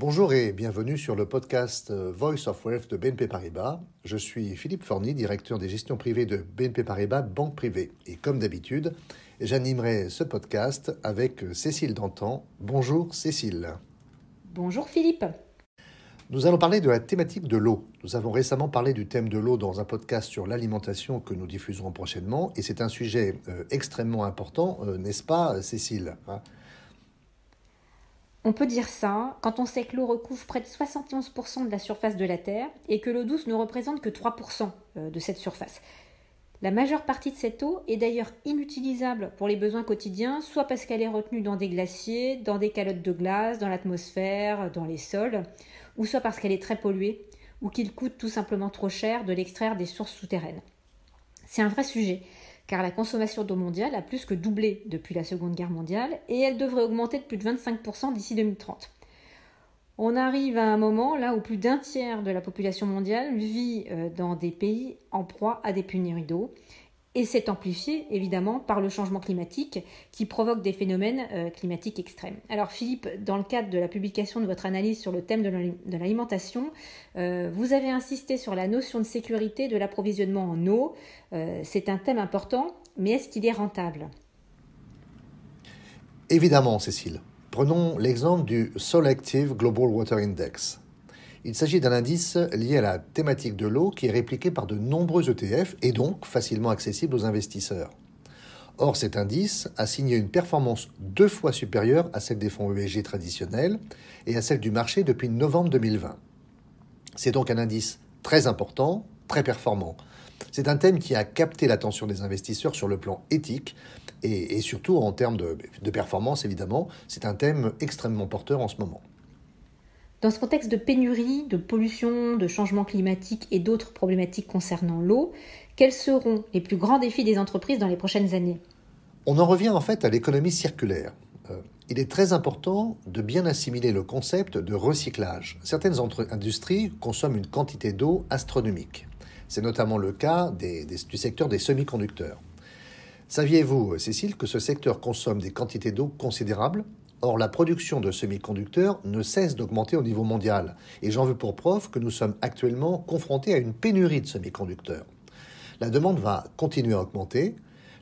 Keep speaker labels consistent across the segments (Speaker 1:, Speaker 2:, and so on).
Speaker 1: Bonjour et bienvenue sur le podcast euh, Voice of Wealth de BNP Paribas. Je suis Philippe Forny, directeur des gestions privées de BNP Paribas Banque Privée. Et comme d'habitude, j'animerai ce podcast avec Cécile Dantan. Bonjour Cécile.
Speaker 2: Bonjour Philippe.
Speaker 1: Nous allons parler de la thématique de l'eau. Nous avons récemment parlé du thème de l'eau dans un podcast sur l'alimentation que nous diffuserons prochainement. Et c'est un sujet euh, extrêmement important, euh, n'est-ce pas Cécile hein?
Speaker 2: On peut dire ça quand on sait que l'eau recouvre près de 71% de la surface de la Terre et que l'eau douce ne représente que 3% euh, de cette surface. La majeure partie de cette eau est d'ailleurs inutilisable pour les besoins quotidiens, soit parce qu'elle est retenue dans des glaciers, dans des calottes de glace, dans l'atmosphère, dans les sols, ou soit parce qu'elle est très polluée, ou qu'il coûte tout simplement trop cher de l'extraire des sources souterraines. C'est un vrai sujet, car la consommation d'eau mondiale a plus que doublé depuis la Seconde Guerre mondiale et elle devrait augmenter de plus de 25% d'ici 2030. On arrive à un moment là où plus d'un tiers de la population mondiale vit euh, dans des pays en proie à des pénuries d'eau et c'est amplifié évidemment par le changement climatique qui provoque des phénomènes euh, climatiques extrêmes. Alors Philippe, dans le cadre de la publication de votre analyse sur le thème de l'alimentation, euh, vous avez insisté sur la notion de sécurité de l'approvisionnement en eau. Euh, c'est un thème important, mais est-ce qu'il est rentable?
Speaker 1: Évidemment, Cécile. Prenons l'exemple du Selective Global Water Index. Il s'agit d'un indice lié à la thématique de l'eau qui est répliqué par de nombreux ETF et donc facilement accessible aux investisseurs. Or, cet indice a signé une performance deux fois supérieure à celle des fonds ESG traditionnels et à celle du marché depuis novembre 2020. C'est donc un indice très important, très performant. C'est un thème qui a capté l'attention des investisseurs sur le plan éthique et, surtout en termes de performance, évidemment. C'est un thème extrêmement porteur en ce moment.
Speaker 2: Dans ce contexte de pénurie, de pollution, de changement climatique et d'autres problématiques concernant l'eau, quels seront les plus grands défis des entreprises dans les prochaines années?
Speaker 1: On en revient en fait à l'économie circulaire. Euh, il est très important de bien assimiler le concept de recyclage. Certaines industries consomment une quantité d'eau astronomique. C'est notamment le cas du secteur des semi-conducteurs. Saviez-vous, Cécile, que ce secteur consomme des quantités d'eau considérables? Or, la production de semi-conducteurs ne cesse d'augmenter au niveau mondial, et j'en veux pour preuve que nous sommes actuellement confrontés à une pénurie de semi-conducteurs. La demande va continuer à augmenter,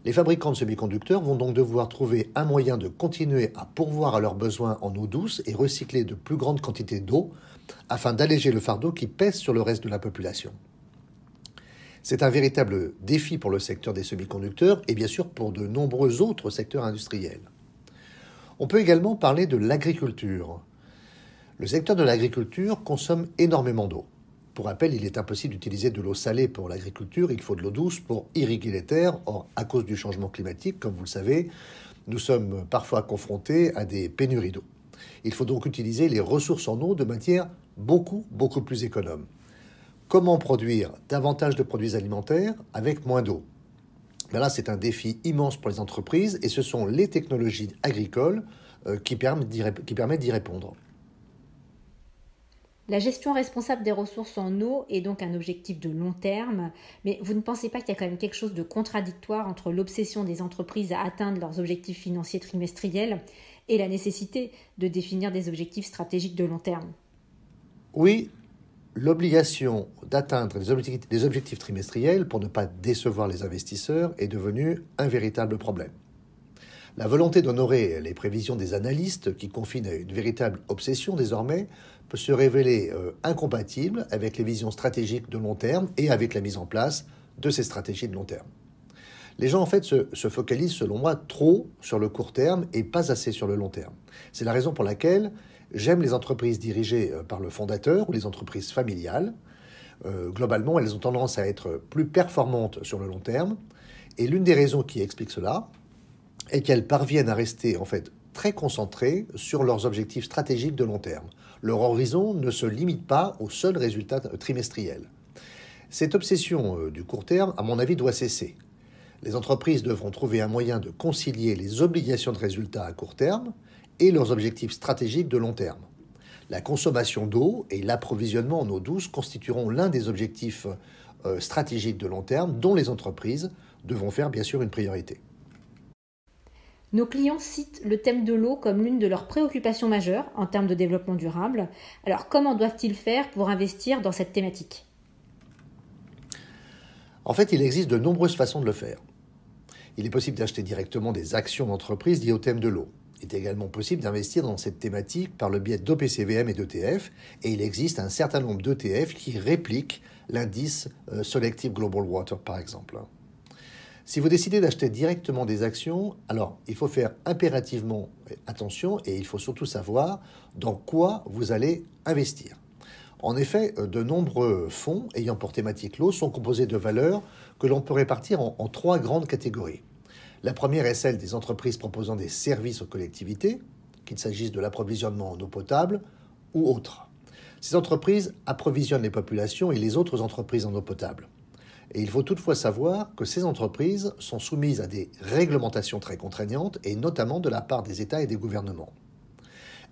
Speaker 1: les fabricants de semi-conducteurs vont donc devoir trouver un moyen de continuer à pourvoir à leurs besoins en eau douce et recycler de plus grandes quantités d'eau afin d'alléger le fardeau qui pèse sur le reste de la population. C'est un véritable défi pour le secteur des semi-conducteurs et bien sûr pour de nombreux autres secteurs industriels. On peut également parler de l'agriculture. Le secteur de l'agriculture consomme énormément d'eau. Pour rappel, il est impossible d'utiliser de l'eau salée pour l'agriculture, il faut de l'eau douce pour irriguer les terres. Or, à cause du changement climatique, comme vous le savez, nous sommes parfois confrontés à des pénuries d'eau. Il faut donc utiliser les ressources en eau de manière beaucoup, beaucoup plus économe. Comment produire davantage de produits alimentaires avec moins d'eau? Mais là, c'est un défi immense pour les entreprises et ce sont les technologies agricoles euh, qui permettent d'y répondre.
Speaker 2: La gestion responsable des ressources en eau est donc un objectif de long terme, mais vous ne pensez pas qu'il y a quand même quelque chose de contradictoire entre l'obsession des entreprises à atteindre leurs objectifs financiers trimestriels et la nécessité de définir des objectifs stratégiques de long terme?
Speaker 1: Oui, l'obligation d'atteindre des objectifs, trimestriels pour ne pas décevoir les investisseurs est devenue un véritable problème. La volonté d'honorer les prévisions des analystes, qui confinent à une véritable obsession désormais, peut se révéler euh, incompatible avec les visions stratégiques de long terme et avec la mise en place de ces stratégies de long terme. Les gens, en fait, se, focalisent, selon moi, trop sur le court terme et pas assez sur le long terme. C'est la raison pour laquelle J'aime les entreprises dirigées euh, par le fondateur ou les entreprises familiales. Euh, globalement, elles ont tendance à être plus performantes sur le long terme. Et l'une des raisons qui explique cela est qu'elles parviennent à rester en fait très concentrées sur leurs objectifs stratégiques de long terme. Leur horizon ne se limite pas aux seuls résultats trimestriels. Cette obsession euh, du court terme, à mon avis, doit cesser. Les entreprises devront trouver un moyen de concilier les obligations de résultats à court terme et leurs objectifs stratégiques de long terme. La consommation d'eau et l'approvisionnement en eau douce constitueront l'un des objectifs euh, stratégiques de long terme dont les entreprises devront faire bien sûr une priorité.
Speaker 2: Nos clients citent le thème de l'eau comme l'une de leurs préoccupations majeures en termes de développement durable. Alors comment doivent-ils faire pour investir dans cette thématique?
Speaker 1: En fait, il existe de nombreuses façons de le faire. Il est possible d'acheter directement des actions d'entreprise liées au thème de l'eau. Il est également possible d'investir dans cette thématique par le biais d'OPCVM et d'ETF, et il existe un certain nombre d'ETF qui répliquent l'indice euh, Selective Global Water, par exemple. Si vous décidez d'acheter directement des actions, alors il faut faire impérativement attention et il faut surtout savoir dans quoi vous allez investir. En effet, euh, de nombreux fonds ayant pour thématique l'eau sont composés de valeurs que l'on peut répartir en, en trois grandes catégories. La première est celle des entreprises proposant des services aux collectivités, qu'il s'agisse de l'approvisionnement en eau potable ou autre. Ces entreprises approvisionnent les populations et les autres entreprises en eau potable. Et il faut toutefois savoir que ces entreprises sont soumises à des réglementations très contraignantes, et notamment de la part des États et des gouvernements.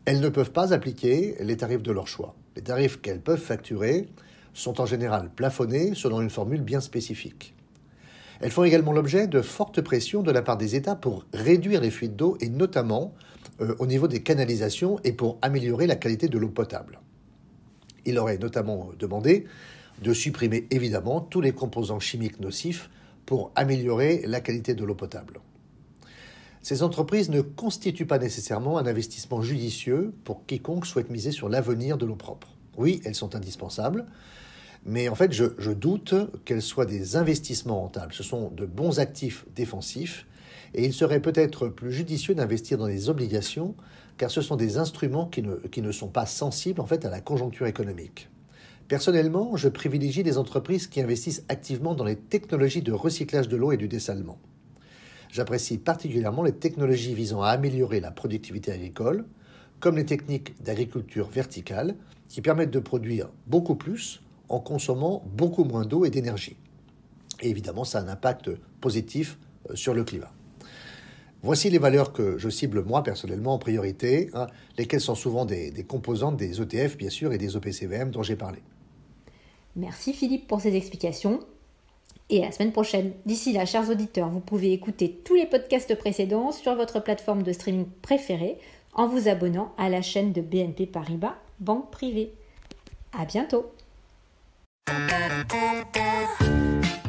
Speaker 1: Elles ne peuvent pas appliquer les tarifs de leur choix. Les tarifs qu'elles peuvent facturer sont en général plafonnés selon une formule bien spécifique. Elles font également l'objet de fortes pressions de la part des États pour réduire les fuites d'eau et notamment euh, au niveau des canalisations et pour améliorer la qualité de l'eau potable. Il aurait notamment demandé de supprimer évidemment tous les composants chimiques nocifs pour améliorer la qualité de l'eau potable. Ces entreprises ne constituent pas nécessairement un investissement judicieux pour quiconque souhaite miser sur l'avenir de l'eau propre. Oui, elles sont indispensables, mais en fait, je, doute qu'elles soient des investissements rentables. Ce sont de bons actifs défensifs, et il serait peut-être plus judicieux d'investir dans des obligations, car ce sont des instruments qui ne, qui ne sont pas sensibles en fait à la conjoncture économique. Personnellement, je privilégie les entreprises qui investissent activement dans les technologies de recyclage de l'eau et du dessalement. J'apprécie particulièrement les technologies visant à améliorer la productivité agricole, comme les techniques d'agriculture verticale, qui permettent de produire beaucoup plus en consommant beaucoup moins d'eau et d'énergie. Et évidemment, ça a un impact positif euh, sur le climat. Voici les valeurs que je cible moi personnellement en priorité, hein, lesquelles sont souvent des, des composantes des ETF bien sûr et des OPCVM dont j'ai parlé.
Speaker 2: Merci Philippe pour ces explications et à la semaine prochaine. D'ici là, chers auditeurs, vous pouvez écouter tous les podcasts précédents sur votre plateforme de streaming préférée en vous abonnant à la chaîne de BNP Paribas Banque Privée. À bientôt. Da da da da.